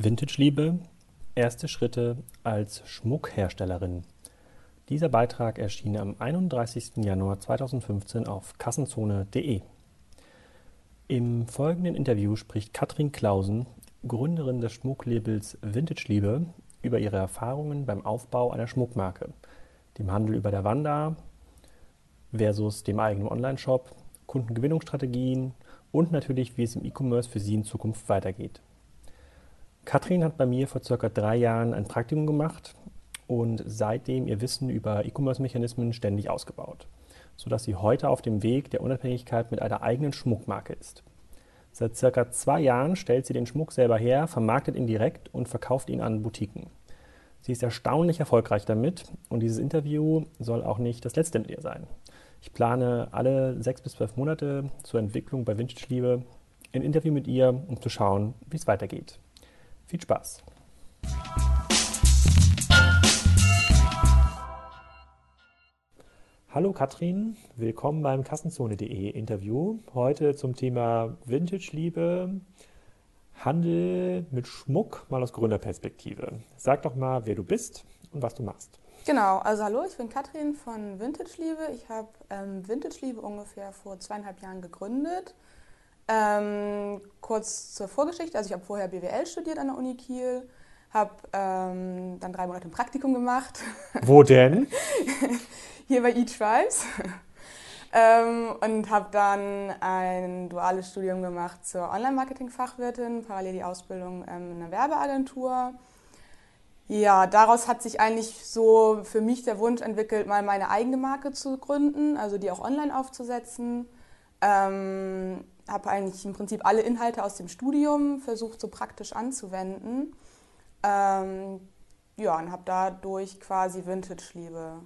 Vintage-Liebe, erste Schritte als Schmuckherstellerin. Dieser Beitrag erschien am 31. Januar 2015 auf kassenzone.de. Im folgenden Interview spricht Katrin Clausen, Gründerin des Schmucklabels Vintage-Liebe, über ihre Erfahrungen beim Aufbau einer Schmuckmarke, dem Handel über der Wanda versus dem eigenen Onlineshop, Kundengewinnungsstrategien und natürlich, wie es im E-Commerce für sie in Zukunft weitergeht. Katrin hat bei mir vor circa drei Jahren ein Praktikum gemacht und seitdem ihr Wissen über E-Commerce-Mechanismen ständig ausgebaut, sodass sie heute auf dem Weg der Unabhängigkeit mit einer eigenen Schmuckmarke ist. Seit circa zwei Jahren stellt sie den Schmuck selber her, vermarktet ihn direkt und verkauft ihn an Boutiquen. Sie ist erstaunlich erfolgreich damit und dieses Interview soll auch nicht das letzte mit ihr sein. Ich plane alle sechs bis zwölf Monate zur Entwicklung bei Vintage Liebe ein Interview mit ihr, um zu schauen, wie es weitergeht. Viel Spaß! Hallo Katrin, willkommen beim Kassenzone.de Interview. Heute zum Thema Vintage-Liebe, Handel mit Schmuck, mal aus Gründerperspektive. Sag doch mal, wer du bist und was du machst. Genau, also hallo, ich bin Katrin von Vintage Liebe. Ich habe ähm, Vintage Liebe ungefähr vor zweieinhalb Jahren gegründet. Ähm, kurz zur Vorgeschichte, also ich habe vorher BWL studiert an der Uni Kiel, habe ähm, dann drei Monate ein Praktikum gemacht. Wo denn? Hier bei eTribes. ähm, und habe dann ein duales Studium gemacht zur Online-Marketing-Fachwirtin, parallel die Ausbildung ähm, in einer Werbeagentur. Ja, daraus hat sich eigentlich so für mich der Wunsch entwickelt, mal meine eigene Marke zu gründen, also die auch online aufzusetzen. Ähm, habe eigentlich im Prinzip alle Inhalte aus dem Studium versucht, so praktisch anzuwenden. Ähm, ja, und habe dadurch quasi Vintage-Liebe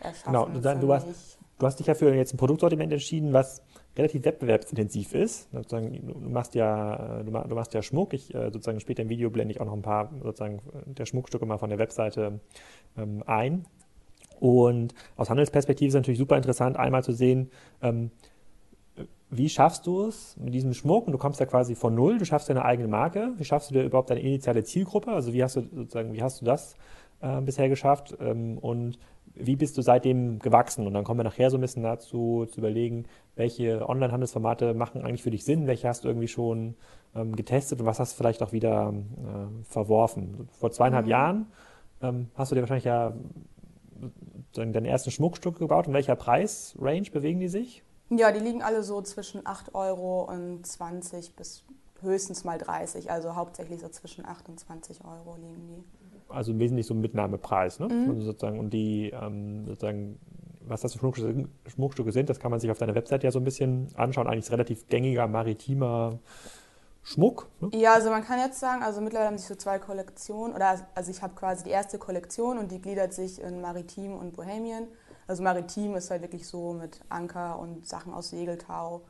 erschaffen. Genau, du, du, hast, du hast dich ja für jetzt ein Produktsortiment entschieden, was relativ wettbewerbsintensiv ist. Sozusagen, du machst ja, du machst ja Schmuck. Ich äh, sozusagen später im Video blende ich auch noch ein paar sozusagen der Schmuckstücke mal von der Webseite ähm, ein. Und aus Handelsperspektive ist es natürlich super interessant, einmal zu sehen, ähm, wie schaffst du es mit diesem Schmuck? Und du kommst ja quasi von null, du schaffst deine eigene Marke. Wie schaffst du dir überhaupt deine initiale Zielgruppe? Also wie hast du sozusagen, wie hast du das äh, bisher geschafft? Ähm, und wie bist du seitdem gewachsen? Und dann kommen wir nachher so ein bisschen dazu, zu überlegen, welche Online-Handelsformate machen eigentlich für dich Sinn, welche hast du irgendwie schon ähm, getestet und was hast du vielleicht auch wieder äh, verworfen. Vor zweieinhalb mhm. Jahren ähm, hast du dir wahrscheinlich ja deinen ersten Schmuckstück gebaut. In welcher Preisrange bewegen die sich? Ja, die liegen alle so zwischen 8 Euro und 20 bis höchstens mal 30. Also hauptsächlich so zwischen 8 und 20 Euro liegen die. Also wesentlich so ein Mitnahmepreis, ne? Mhm. Also sozusagen, und die ähm, sozusagen, was das für Schmuckstücke, Schmuckstücke sind, das kann man sich auf deiner Website ja so ein bisschen anschauen. Eigentlich ist relativ gängiger maritimer Schmuck. Ne? Ja, also man kann jetzt sagen, also mittlerweile haben sich so zwei Kollektionen, oder also ich habe quasi die erste Kollektion und die gliedert sich in Maritim und Bohemian. Also Maritim ist halt wirklich so mit Anker und Sachen aus Segeltau.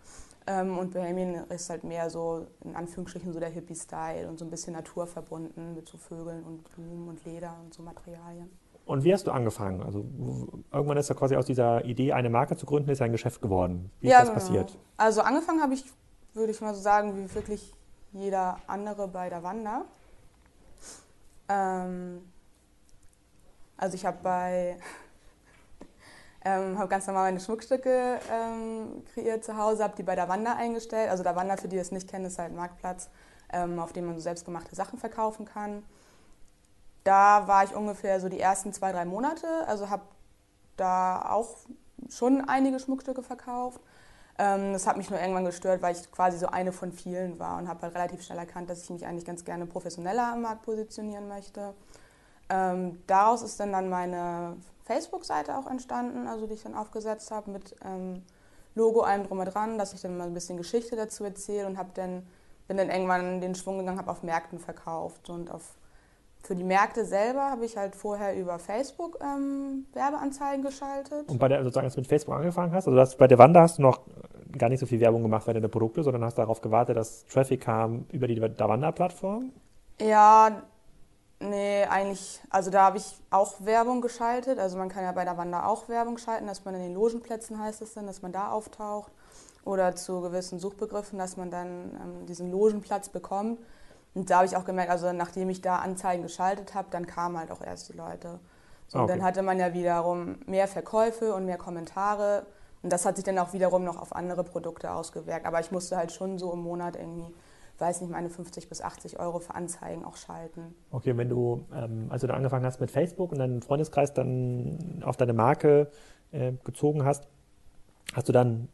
Ähm, und Bohemian ist halt mehr so, in Anführungsstrichen, so der Hippie-Style und so ein bisschen naturverbunden mit so Vögeln und Blumen und Leder und so Materialien. Und wie hast du angefangen? Also irgendwann ist ja quasi aus dieser Idee, eine Marke zu gründen, ist ein Geschäft geworden. Wie ja, ist das genau. passiert? Also angefangen habe ich, würde ich mal so sagen, wie wirklich jeder andere bei der Wanda. Ähm, also ich habe bei ähm, habe ganz normal meine Schmuckstücke ähm, kreiert zu Hause, habe die bei der Wanda eingestellt. Also der Wanda, für die das nicht kennen, ist halt ein Marktplatz, ähm, auf dem man so selbstgemachte Sachen verkaufen kann. Da war ich ungefähr so die ersten zwei, drei Monate. Also habe da auch schon einige Schmuckstücke verkauft. Ähm, das hat mich nur irgendwann gestört, weil ich quasi so eine von vielen war und habe halt relativ schnell erkannt, dass ich mich eigentlich ganz gerne professioneller am Markt positionieren möchte. Ähm, daraus ist dann, dann meine Facebook-Seite auch entstanden, also die ich dann aufgesetzt habe mit ähm, Logo, allem drum und dran, dass ich dann mal ein bisschen Geschichte dazu erzähle und habe dann, bin dann irgendwann den Schwung gegangen, habe auf Märkten verkauft und auf für die Märkte selber habe ich halt vorher über Facebook ähm, Werbeanzeigen geschaltet. Und bei der, sozusagen, als du mit Facebook angefangen hast, also das, bei der Wanda hast du noch gar nicht so viel Werbung gemacht für deine Produkte, sondern hast darauf gewartet, dass Traffic kam über die Davanda-Plattform? Ja, Nee, eigentlich, also da habe ich auch Werbung geschaltet. Also man kann ja bei der Wanda auch Werbung schalten, dass man in den Logenplätzen heißt es dann, dass man da auftaucht. Oder zu gewissen Suchbegriffen, dass man dann ähm, diesen Logenplatz bekommt. Und da habe ich auch gemerkt, also nachdem ich da Anzeigen geschaltet habe, dann kamen halt auch erst die Leute. So, okay. Und dann hatte man ja wiederum mehr Verkäufe und mehr Kommentare. Und das hat sich dann auch wiederum noch auf andere Produkte ausgewirkt. Aber ich musste halt schon so im Monat irgendwie, weiß nicht, meine 50 bis 80 Euro für Anzeigen auch schalten. Okay, wenn du, ähm, als du angefangen hast mit Facebook und deinen Freundeskreis dann auf deine Marke äh, gezogen hast, hast du dann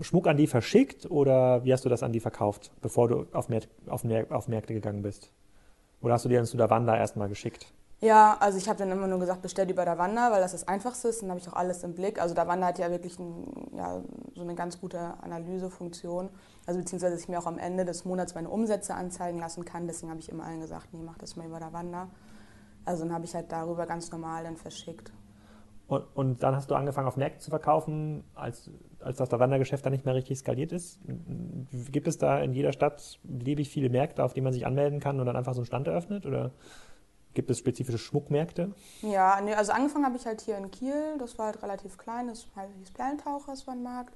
Schmuck an die verschickt oder wie hast du das an die verkauft, bevor du auf, Mär auf, Mär auf Märkte gegangen bist? Oder hast du die dann zu der Wanda erstmal geschickt? Ja, also ich habe dann immer nur gesagt, bestellt über der Wanda, weil das das Einfachste ist. Dann habe ich auch alles im Blick. Also der Wanda hat ja wirklich ein, ja, so eine ganz gute Analysefunktion. Also beziehungsweise, dass ich mir auch am Ende des Monats meine Umsätze anzeigen lassen kann. Deswegen habe ich immer allen gesagt, nee, mach das mal über der Wanda. Also dann habe ich halt darüber ganz normal dann verschickt. Und, und, dann hast du angefangen, auf Märkten zu verkaufen, als, als das Wandergeschäft dann nicht mehr richtig skaliert ist. Gibt es da in jeder Stadt beliebig viele Märkte, auf die man sich anmelden kann und dann einfach so einen Stand eröffnet? Oder gibt es spezifische Schmuckmärkte? Ja, nee, also angefangen habe ich halt hier in Kiel. Das war halt relativ klein. Das hieß Perlentaucher, das war ein Markt.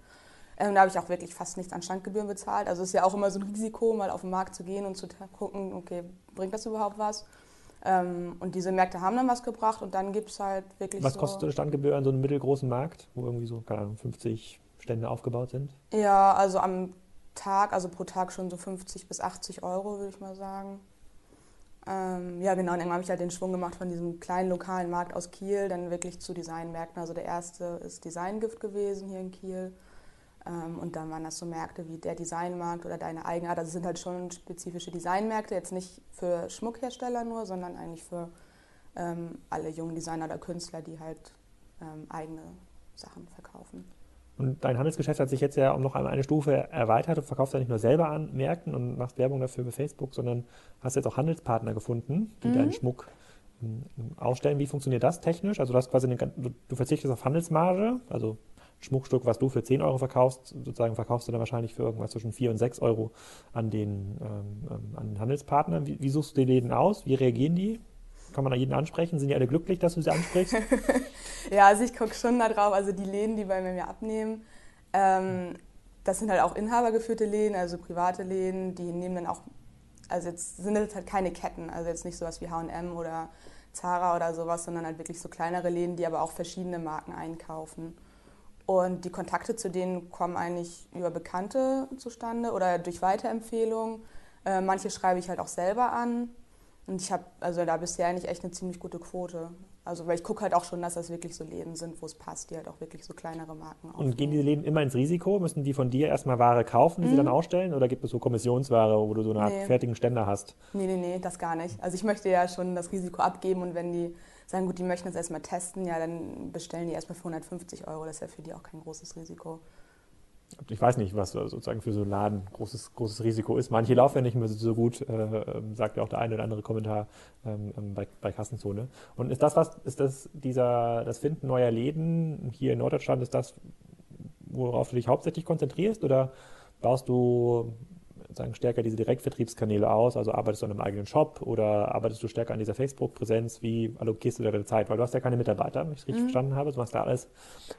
Ähm, da habe ich auch wirklich fast nichts an Standgebühren bezahlt. Also es ist ja auch immer so ein Risiko, mal auf den Markt zu gehen und zu gucken, okay, bringt das überhaupt was? Ähm, und diese Märkte haben dann was gebracht und dann gibt es halt wirklich. Was so kostet eine Standgebühr an so einem mittelgroßen Markt, wo irgendwie so, keine Ahnung, 50 Stände aufgebaut sind? Ja, also am Tag, also pro Tag schon so 50 bis 80 Euro, würde ich mal sagen. Ähm, ja, genau, und irgendwann habe ich halt den Schwung gemacht von diesem kleinen lokalen Markt aus Kiel dann wirklich zu Designmärkten. Also der erste ist Designgift gewesen hier in Kiel. Ähm, und dann waren das so Märkte wie der Designmarkt oder deine Eigenart. Also es sind halt schon spezifische Designmärkte, jetzt nicht für Schmuckhersteller nur, sondern eigentlich für ähm, alle jungen Designer oder Künstler, die halt ähm, eigene Sachen verkaufen. Und dein Handelsgeschäft hat sich jetzt ja um noch einmal eine Stufe erweitert. Du verkaufst ja nicht nur selber an Märkten und machst Werbung dafür über Facebook, sondern hast jetzt auch Handelspartner gefunden, die mhm. deinen Schmuck ausstellen. Wie funktioniert das technisch? Also du, hast quasi eine, du verzichtest auf Handelsmarge, also Schmuckstück, was du für 10 Euro verkaufst, sozusagen verkaufst du dann wahrscheinlich für irgendwas zwischen 4 und 6 Euro an den, ähm, ähm, an den Handelspartner. Wie, wie, suchst du die Läden aus? Wie reagieren die? Kann man da jeden ansprechen? Sind die alle glücklich, dass du sie ansprichst? ja, also ich gucke schon da drauf. Also die Läden, die bei mir abnehmen, ähm, das sind halt auch inhabergeführte Läden, also private Läden, die nehmen dann auch, also jetzt sind das halt keine Ketten, also jetzt nicht sowas wie H&M oder Zara oder sowas, sondern halt wirklich so kleinere Läden, die aber auch verschiedene Marken einkaufen. Und die Kontakte zu denen kommen eigentlich über Bekannte zustande oder durch Weiterempfehlungen. Äh, manche schreibe ich halt auch selber an. Und ich habe also da bisher eigentlich echt eine ziemlich gute Quote. Also weil ich gucke halt auch schon, dass das wirklich so Läden sind, wo es passt, die halt auch wirklich so kleinere Marken aufnehmen. Und gehen diese Läden immer ins Risiko? Müssen die von dir erstmal Ware kaufen, die mhm. sie dann ausstellen? Oder gibt es so Kommissionsware, wo du so eine Art nee. fertigen Ständer hast? Nee, nee, nee, das gar nicht. Also ich möchte ja schon das Risiko abgeben und wenn die sagen, gut, die möchten das erstmal testen, ja, dann bestellen die erstmal für 150 Euro. Das ist ja für die auch kein großes Risiko. Ich weiß nicht, was sozusagen für so einen Laden großes, großes Risiko ist. Manche laufen ja nicht mehr so gut, äh, ähm, sagt ja auch der eine oder andere Kommentar ähm, ähm, bei, bei Kassenzone. Und ist das was, ist das dieser, das Finden neuer Läden hier in Norddeutschland, ist das, worauf du dich hauptsächlich konzentrierst oder baust du sagen, stärker diese Direktvertriebskanäle aus? Also arbeitest du an einem eigenen Shop oder arbeitest du stärker an dieser Facebook-Präsenz? Wie allokierst du da deine Zeit? Weil du hast ja keine Mitarbeiter, wenn ich es richtig mhm. verstanden habe. Du machst da alles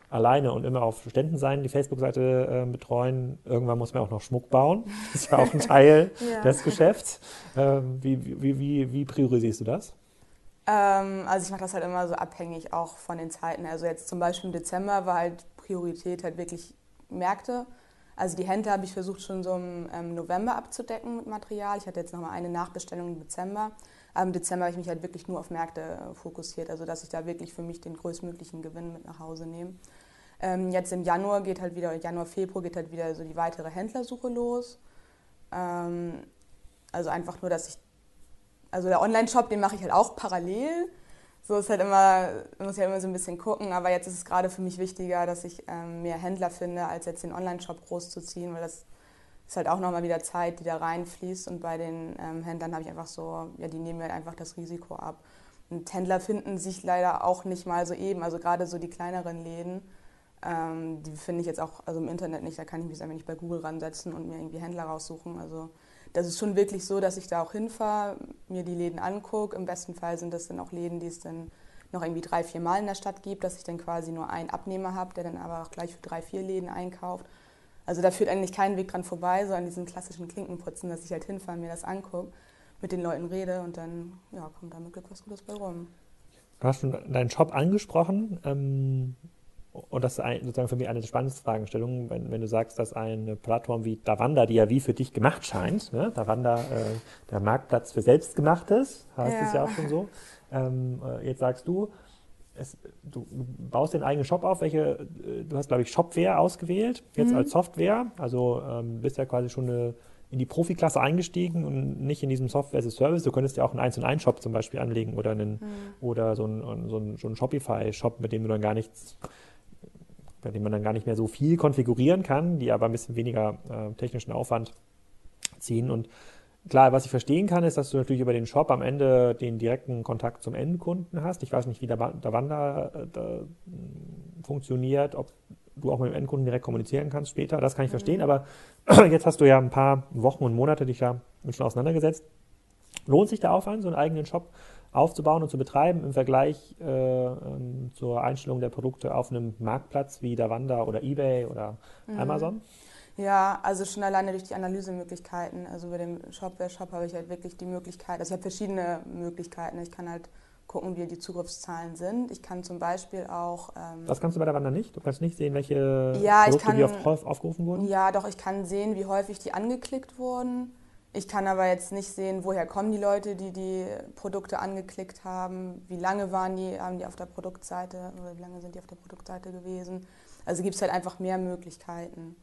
alleine und immer auf Ständen sein, die Facebook-Seite äh, betreuen. Irgendwann muss man auch noch Schmuck bauen. Das ist ja auch ein Teil ja. des Geschäfts. Ähm, wie, wie, wie, wie priorisierst du das? Ähm, also ich mache das halt immer so abhängig auch von den Zeiten. Also jetzt zum Beispiel im Dezember war halt Priorität halt wirklich Märkte. Also die Hände habe ich versucht schon so im ähm, November abzudecken mit Material. Ich hatte jetzt nochmal eine Nachbestellung im Dezember. Aber im Dezember habe ich mich halt wirklich nur auf Märkte äh, fokussiert, also dass ich da wirklich für mich den größtmöglichen Gewinn mit nach Hause nehme. Ähm, jetzt im Januar geht halt wieder, Januar, Februar geht halt wieder so die weitere Händlersuche los. Ähm, also einfach nur, dass ich, also der Online-Shop, den mache ich halt auch parallel so ist halt immer, muss ja immer so ein bisschen gucken, aber jetzt ist es gerade für mich wichtiger, dass ich ähm, mehr Händler finde, als jetzt den Online-Shop groß zu ziehen, weil das ist halt auch nochmal wieder Zeit, die da reinfließt. Und bei den ähm, Händlern habe ich einfach so, ja, die nehmen mir halt einfach das Risiko ab. Und Händler finden sich leider auch nicht mal so eben, also gerade so die kleineren Läden, ähm, die finde ich jetzt auch also im Internet nicht, da kann ich mich einfach nicht bei Google ransetzen und mir irgendwie Händler raussuchen, also das ist schon wirklich so, dass ich da auch hinfahre, mir die Läden angucke. Im besten Fall sind das dann auch Läden, die es dann noch irgendwie drei, vier Mal in der Stadt gibt, dass ich dann quasi nur einen Abnehmer habe, der dann aber auch gleich für drei, vier Läden einkauft. Also da führt eigentlich kein Weg dran vorbei, so an diesen klassischen Klinkenputzen, dass ich halt hinfahre mir das angucke. mit den Leuten rede und dann ja, kommt damit Glück was Gutes bei rum. Du hast deinen Shop angesprochen. Ähm, und das ist ein, sozusagen für mich eine der spannendsten Fragestellungen, wenn, wenn, du sagst, dass eine Plattform wie Davanda, die ja wie für dich gemacht scheint, ne? Davanda, äh, der Marktplatz für Selbstgemachtes, heißt ja. es ja auch schon so. Ähm, äh, jetzt sagst du, es, du baust den eigenen Shop auf, welche, äh, du hast, glaube ich, Shopware ausgewählt, jetzt mhm. als Software, also ähm, bist ja quasi schon eine, in die Profiklasse eingestiegen und nicht in diesem Software as a Service. Du könntest ja auch einen 1 und 1 Shop zum Beispiel anlegen oder einen, mhm. oder so einen, so einen, so einen Shopify-Shop, mit dem du dann gar nichts bei denen man dann gar nicht mehr so viel konfigurieren kann, die aber ein bisschen weniger äh, technischen Aufwand ziehen. Und klar, was ich verstehen kann, ist, dass du natürlich über den Shop am Ende den direkten Kontakt zum Endkunden hast. Ich weiß nicht, wie der, der Wander äh, da, funktioniert, ob du auch mit dem Endkunden direkt kommunizieren kannst später. Das kann ich mhm. verstehen. Aber jetzt hast du ja ein paar Wochen und Monate dich ja schon auseinandergesetzt. Lohnt sich der Aufwand, so einen eigenen Shop aufzubauen und zu betreiben im Vergleich äh, ähm, zur Einstellung der Produkte auf einem Marktplatz wie Davanda oder eBay oder mhm. Amazon? Ja, also schon alleine durch die Analysemöglichkeiten. Also bei dem Shopware-Shop habe ich halt wirklich die Möglichkeit, also ich habe verschiedene Möglichkeiten. Ich kann halt gucken, wie die Zugriffszahlen sind. Ich kann zum Beispiel auch. Ähm, das kannst du bei der Wanda nicht? Du kannst nicht sehen, welche ja, Produkte kann, wie oft aufgerufen wurden? Ja, doch, ich kann sehen, wie häufig die angeklickt wurden. Ich kann aber jetzt nicht sehen, woher kommen die Leute, die die Produkte angeklickt haben, wie lange waren die, haben die auf der Produktseite oder wie lange sind die auf der Produktseite gewesen. Also gibt es halt einfach mehr Möglichkeiten.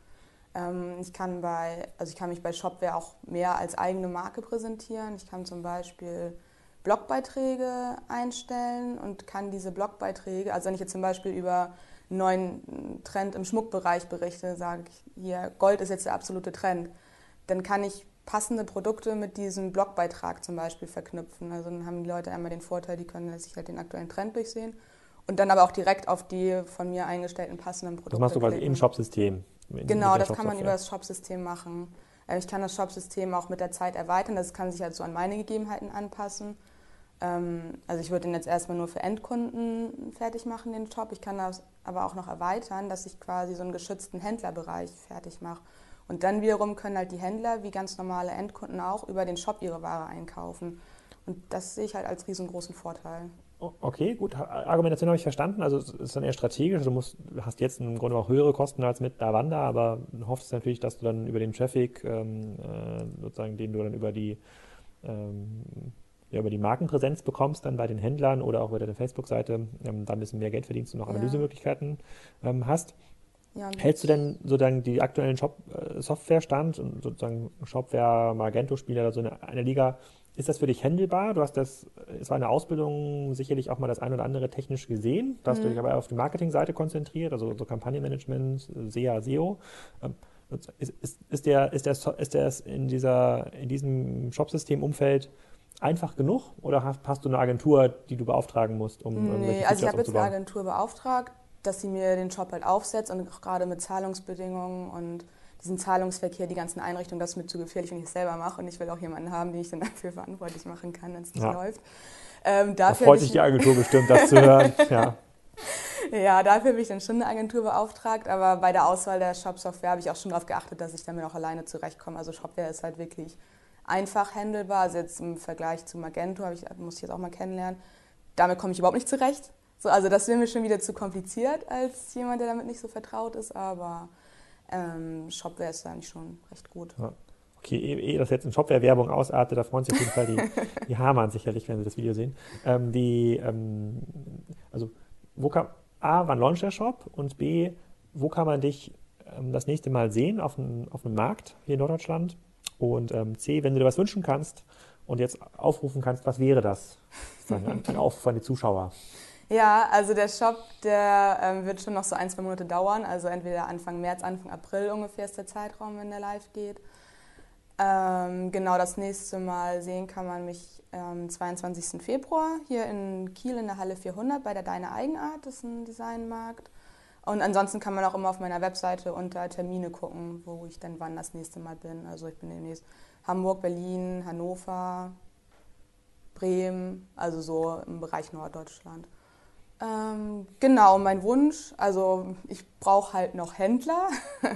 Ähm, ich kann bei, also ich kann mich bei Shopware auch mehr als eigene Marke präsentieren. Ich kann zum Beispiel Blogbeiträge einstellen und kann diese Blogbeiträge, also wenn ich jetzt zum Beispiel über einen neuen Trend im Schmuckbereich berichte, sage ich hier, Gold ist jetzt der absolute Trend, dann kann ich passende Produkte mit diesem Blogbeitrag zum Beispiel verknüpfen. Also dann haben die Leute einmal den Vorteil, die können sich halt den aktuellen Trend durchsehen und dann aber auch direkt auf die von mir eingestellten passenden Produkte. Das machst du quasi im Shopsystem. Genau, das kann man über das Shopsystem machen. Äh, ich kann das Shopsystem auch mit der Zeit erweitern, das kann sich halt so an meine Gegebenheiten anpassen. Ähm, also ich würde den jetzt erstmal nur für Endkunden fertig machen, den Shop. Ich kann das aber auch noch erweitern, dass ich quasi so einen geschützten Händlerbereich fertig mache. Und dann wiederum können halt die Händler, wie ganz normale Endkunden auch, über den Shop ihre Ware einkaufen. Und das sehe ich halt als riesengroßen Vorteil. Okay, gut. Argumentation habe ich verstanden. Also es ist dann eher strategisch. Du musst, hast jetzt im Grunde auch höhere Kosten als mit Davanda, aber hoffst natürlich, dass du dann über den Traffic, ähm, äh, sozusagen, den du dann über die ähm, ja, über die Markenpräsenz bekommst, dann bei den Händlern oder auch über deine Facebook-Seite, ähm, da ein bisschen mehr Geld verdienst und noch Analysemöglichkeiten ähm, hast. Ja, Hältst du denn sozusagen die aktuellen Shop-Software-Stand äh, und sozusagen Shopware, Magento-Spieler oder so eine, eine Liga, ist das für dich handelbar? Du hast das, es war eine Ausbildung sicherlich auch mal das ein oder andere technisch gesehen. Da hast mhm. du dich aber auf die Marketingseite konzentriert, also so Kampagnenmanagement, SEA, SEO. Ähm, ist, ist, ist, der, ist, der, ist der in, dieser, in diesem Shopsystem-Umfeld einfach genug oder hast, hast, du eine Agentur, die du beauftragen musst, um Nee, also ich habe jetzt eine Agentur beauftragt, dass sie mir den Shop halt aufsetzt und auch gerade mit Zahlungsbedingungen und diesen Zahlungsverkehr, die ganzen Einrichtungen, das ist mir zu gefährlich, wenn ich es selber mache und ich will auch jemanden haben, den ich dann dafür verantwortlich machen kann, wenn es nicht ja. läuft. Ähm, da freut sich die Agentur bestimmt, das zu hören. Ja. ja, dafür habe ich dann schon eine Agentur beauftragt, aber bei der Auswahl der Shop-Software habe ich auch schon darauf geachtet, dass ich damit auch alleine zurechtkomme. Also Shopware ist halt wirklich einfach handelbar. Also jetzt im Vergleich zu Magento ich, muss ich jetzt auch mal kennenlernen. Damit komme ich überhaupt nicht zurecht. So, also das wäre mir schon wieder zu kompliziert als jemand, der damit nicht so vertraut ist, aber ähm, Shopware ist eigentlich schon recht gut. Ja. Okay, ehe das jetzt in Shopware-Werbung ausartet, da freuen sich auf jeden Fall die, die Hamann sicherlich, wenn sie das Video sehen. Ähm, die, ähm, also, wo kann, A, wann launcht der Shop? Und B, wo kann man dich ähm, das nächste Mal sehen auf, ein, auf einem Markt hier in Norddeutschland? Und ähm, C, wenn du dir was wünschen kannst und jetzt aufrufen kannst, was wäre das? Ein, ein Aufruf an die Zuschauer. Ja, also der Shop, der ähm, wird schon noch so ein, zwei Monate dauern. Also entweder Anfang März, Anfang April ungefähr ist der Zeitraum, wenn der live geht. Ähm, genau, das nächste Mal sehen kann man mich am 22. Februar hier in Kiel in der Halle 400 bei der Deine Eigenart, das ist ein Designmarkt. Und ansonsten kann man auch immer auf meiner Webseite unter Termine gucken, wo ich dann wann das nächste Mal bin. Also ich bin demnächst Hamburg, Berlin, Hannover, Bremen, also so im Bereich Norddeutschland. Ähm, genau, mein Wunsch, also ich brauche halt noch Händler.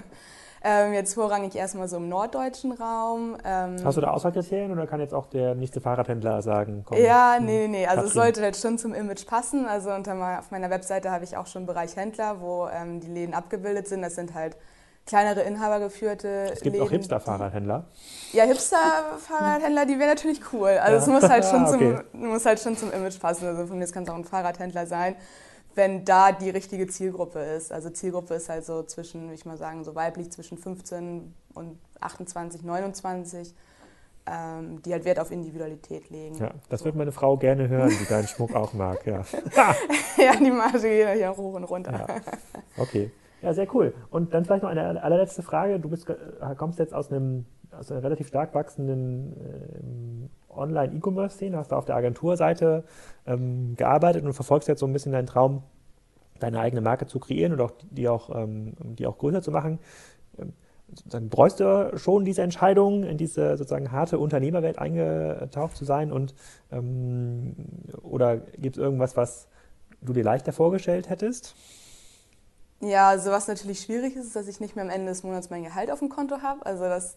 Ähm, jetzt vorrangig erstmal so im norddeutschen Raum. Ähm, Hast du da Auswahlkriterien oder kann jetzt auch der nächste Fahrradhändler sagen, komm? Ja, hm, nee, nee, nee. Also es sollte halt schon zum Image passen. Also unter auf meiner Webseite habe ich auch schon einen Bereich Händler, wo ähm, die Läden abgebildet sind. Das sind halt kleinere inhabergeführte Es gibt Läden, auch Hipster-Fahrradhändler. Ja, Hipster-Fahrradhändler, die wäre natürlich cool. Also ja. es muss halt, schon okay. zum, muss halt schon zum Image passen. Also von mir kann es auch ein Fahrradhändler sein wenn da die richtige Zielgruppe ist. Also Zielgruppe ist halt so zwischen, ich mal sagen, so weiblich zwischen 15 und 28, 29, ähm, die halt Wert auf Individualität legen. Ja, das so. wird meine Frau gerne hören, die deinen Schmuck auch mag. Ja, ja die Marge geht ja hoch und runter. Ja. Okay, ja, sehr cool. Und dann vielleicht noch eine allerletzte Frage. Du bist, kommst jetzt aus einem aus einer relativ stark wachsenden äh, Online-E-Commerce-Szene, hast du auf der Agenturseite ähm, gearbeitet und verfolgst jetzt so ein bisschen deinen Traum, deine eigene Marke zu kreieren und auch die auch, ähm, die auch größer zu machen. Ähm, dann bräuchst du schon diese Entscheidung, in diese sozusagen harte Unternehmerwelt eingetaucht zu sein und ähm, oder gibt es irgendwas, was du dir leichter vorgestellt hättest? Ja, also was natürlich schwierig ist, ist, dass ich nicht mehr am Ende des Monats mein Gehalt auf dem Konto habe. Also das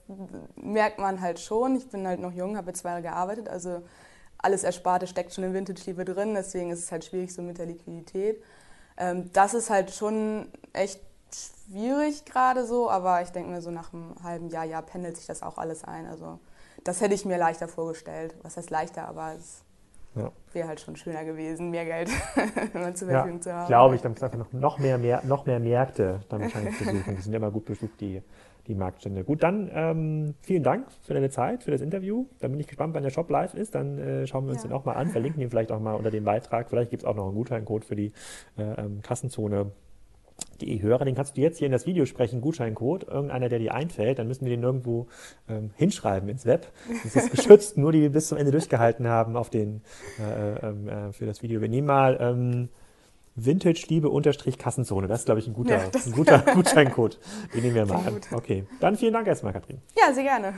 merkt man halt schon. Ich bin halt noch jung, habe jetzt zwei Jahre gearbeitet, also alles Ersparte steckt schon in Vintage-Liebe drin, deswegen ist es halt schwierig so mit der Liquidität. Ähm, das ist halt schon echt schwierig gerade so, aber ich denke mir so nach einem halben Jahr, ja, pendelt sich das auch alles ein. Also das hätte ich mir leichter vorgestellt. Was heißt leichter, aber es ja. Wäre halt schon schöner gewesen, mehr Geld zur Verfügung ja, zu haben. Glaube ich, dann muss einfach noch, noch, mehr, mehr, noch mehr Märkte dann wahrscheinlich besuchen. Die sind ja immer gut besucht, die, die Marktstände. Gut, dann ähm, vielen Dank für deine Zeit, für das Interview. Dann bin ich gespannt, wann der Shop live ist. Dann äh, schauen wir uns ja. den auch mal an, verlinken ihn vielleicht auch mal unter dem Beitrag. Vielleicht gibt es auch noch einen Gutscheincode für die äh, ähm, Kassenzone die Hörer, den kannst du jetzt hier in das Video sprechen, Gutscheincode, irgendeiner, der dir einfällt, dann müssen wir den irgendwo ähm, hinschreiben ins Web. Das ist geschützt, nur die, die bis zum Ende durchgehalten haben auf den, äh, ähm, äh, für das Video. Wir nehmen mal ähm, Vintage-Liebe-Kassenzone. Das ist, glaube ich, ein guter, ja, ein guter Gutscheincode. Den nehmen wir mal an. Okay, dann vielen Dank erstmal, Katrin. Ja, sehr gerne.